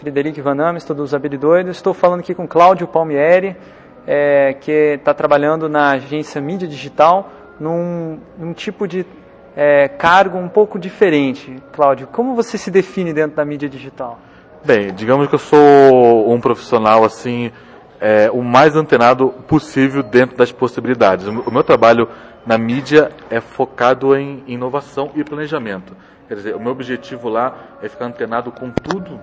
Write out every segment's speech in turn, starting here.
Frederico Van Amesto, dos Habilidoidos. Estou falando aqui com Cláudio Palmieri, é, que está trabalhando na agência Mídia Digital, num, num tipo de é, cargo um pouco diferente. Cláudio, como você se define dentro da mídia digital? Bem, digamos que eu sou um profissional assim, é, o mais antenado possível dentro das possibilidades. O meu trabalho na mídia é focado em inovação e planejamento. Quer dizer, o meu objetivo lá é ficar antenado com tudo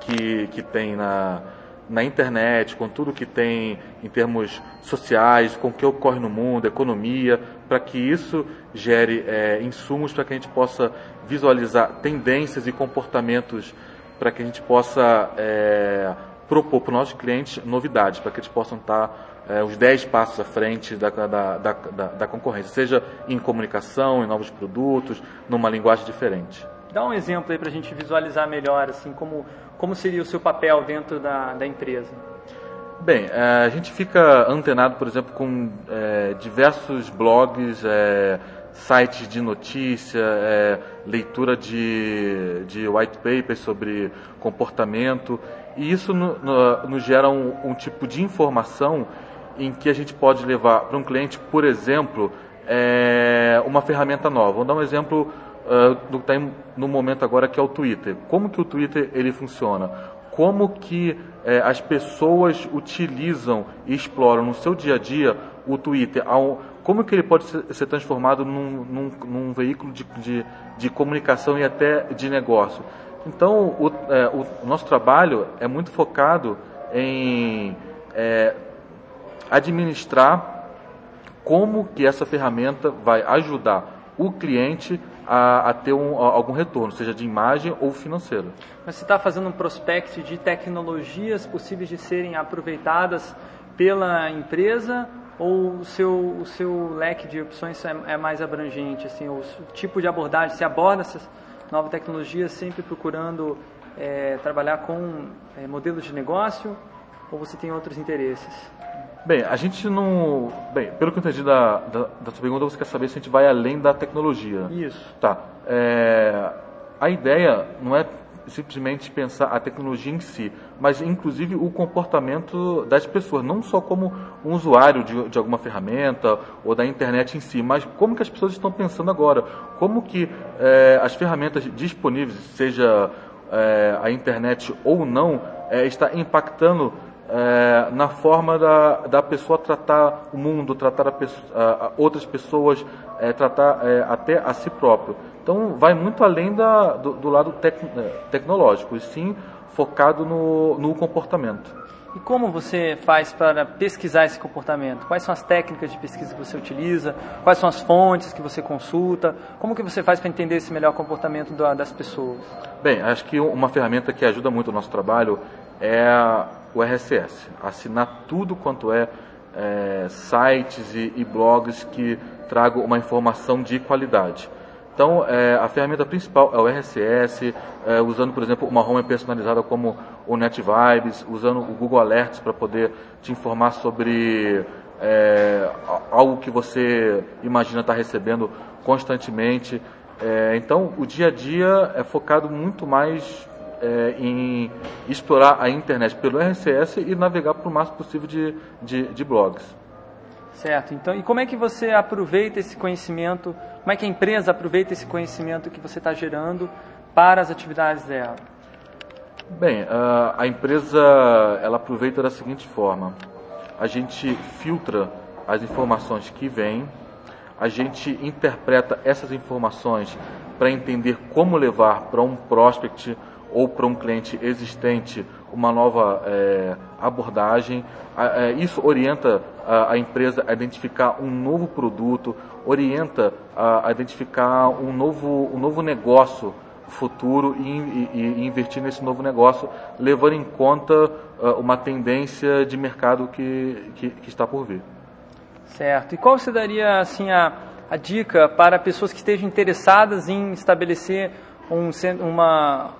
que, que tem na, na internet, com tudo que tem em termos sociais, com o que ocorre no mundo, economia, para que isso gere é, insumos para que a gente possa visualizar tendências e comportamentos para que a gente possa é, propor para os nossos clientes novidades, para que eles possam estar é, os 10 passos à frente da, da, da, da, concorrência, seja em comunicação, em novos produtos, numa linguagem diferente. Dá um exemplo aí para a gente visualizar melhor, assim, como, como seria o seu papel dentro da, da empresa. Bem, é, a gente fica antenado, por exemplo, com é, diversos blogs, é, sites de notícia, é, leitura de, de white papers sobre comportamento, e isso no, no, nos gera um, um tipo de informação em que a gente pode levar para um cliente, por exemplo, é, uma ferramenta nova. Vamos dar um exemplo do que está no momento agora, que é o Twitter. Como que o Twitter ele funciona? Como que é, as pessoas utilizam e exploram no seu dia a dia o Twitter? Como que ele pode ser, transformado num, num, num veículo de, de, de, comunicação e até de negócio? Então, o, é, o nosso trabalho é muito focado em é, administrar como que essa ferramenta vai ajudar o cliente a, a ter um, a, algum retorno, seja de imagem ou financeiro. Mas você está fazendo um prospect de tecnologias possíveis de serem aproveitadas pela empresa ou o seu, o seu leque de opções é, é mais abrangente? Assim, o tipo de abordagem, se aborda essas novas tecnologias sempre procurando é, trabalhar com é, modelos de negócio ou você tem outros interesses? Bem, a gente não. Bem, pelo que eu entendi da, da, da sua pergunta, você quer saber se a gente vai além da tecnologia. Isso. Tá. É, a ideia não é simplesmente pensar a tecnologia em si, mas inclusive o comportamento das pessoas, não só como um usuário de, de alguma ferramenta ou da internet em si, mas como que as pessoas estão pensando agora, como que é, as ferramentas disponíveis, seja é, a internet ou não, é, está impactando é, na forma da, da pessoa tratar o mundo, tratar a, a outras pessoas, é, tratar é, até a si próprio. Então, vai muito além da, do, do lado tec, é, tecnológico, e sim focado no, no comportamento. E como você faz para pesquisar esse comportamento? Quais são as técnicas de pesquisa que você utiliza? Quais são as fontes que você consulta? Como que você faz para entender esse melhor comportamento das pessoas? Bem, acho que uma ferramenta que ajuda muito o nosso trabalho é o RSS, assinar tudo quanto é, é sites e, e, blogs que tragam uma informação de qualidade. Então, é, a ferramenta principal é o RSS, é, usando, por exemplo, uma home personalizada como o NetVibes, usando o Google Alerts para poder te informar sobre é, algo que você imagina estar tá recebendo constantemente. É, então, o dia a dia é focado muito mais é, em explorar a internet pelo RCS e navegar para o máximo possível de, de, de, blogs. Certo. Então, e como é que você aproveita esse conhecimento? Como é que a empresa aproveita esse conhecimento que você está gerando para as atividades dela? Bem, a, a empresa ela aproveita da seguinte forma: a gente filtra as informações que vêm, a gente interpreta essas informações para entender como levar para um prospect ou para um cliente existente uma nova é, abordagem. É, isso orienta a, empresa a identificar um novo produto, orienta a, identificar um novo, um novo negócio futuro e, e, e, investir nesse novo negócio, levando em conta uh, uma tendência de mercado que, que, que, está por vir. Certo. E qual você daria assim, a, a dica para pessoas que estejam interessadas em estabelecer um, uma,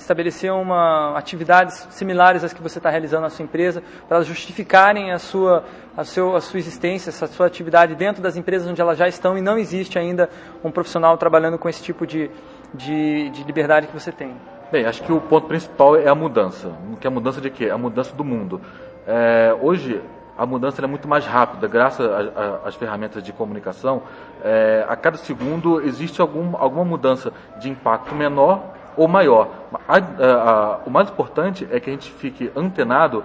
estabelecer uma atividades similares às que você está realizando na sua empresa, para justificarem a sua, a, seu, a sua existência, a sua atividade dentro das empresas onde elas já estão e não existe ainda um profissional trabalhando com esse tipo de, de, de liberdade que você tem. Bem, acho que o ponto principal é a mudança. Que é a mudança de quê? A mudança do mundo. É, hoje, a mudança é muito mais rápida, graças às ferramentas de comunicação. É, a cada segundo existe algum, alguma mudança de impacto menor ou maior. A, a, a, o mais importante é que a gente fique antenado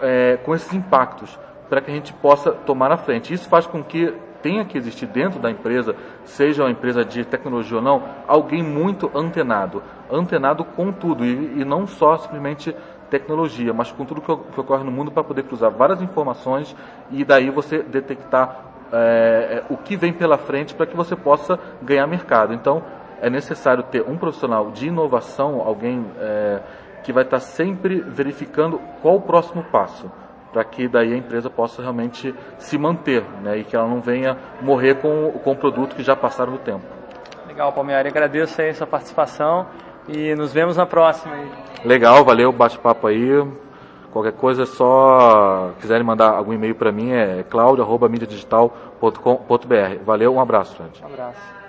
é, com esses impactos, para que a gente possa tomar na frente. Isso faz com que tenha que existir dentro da empresa, seja uma empresa de tecnologia ou não, alguém muito antenado. Antenado com tudo, e, e não só simplesmente tecnologia, mas com tudo que, que ocorre no mundo para poder cruzar várias informações e daí você detectar é, o que vem pela frente para que você possa ganhar mercado. Então, é necessário ter um profissional de inovação, alguém é, que vai estar sempre verificando qual o próximo passo para que daí a empresa possa realmente se manter né, e que ela não venha morrer com, com o produto que já passaram do tempo. Legal, Palmeiras. Agradeço aí a sua participação e nos vemos na próxima. Aí. Legal, valeu bate-papo aí. Qualquer coisa é só quiserem mandar algum e-mail para mim é claudio.mídiadigital.com.br. Valeu, um abraço, gente. Um abraço.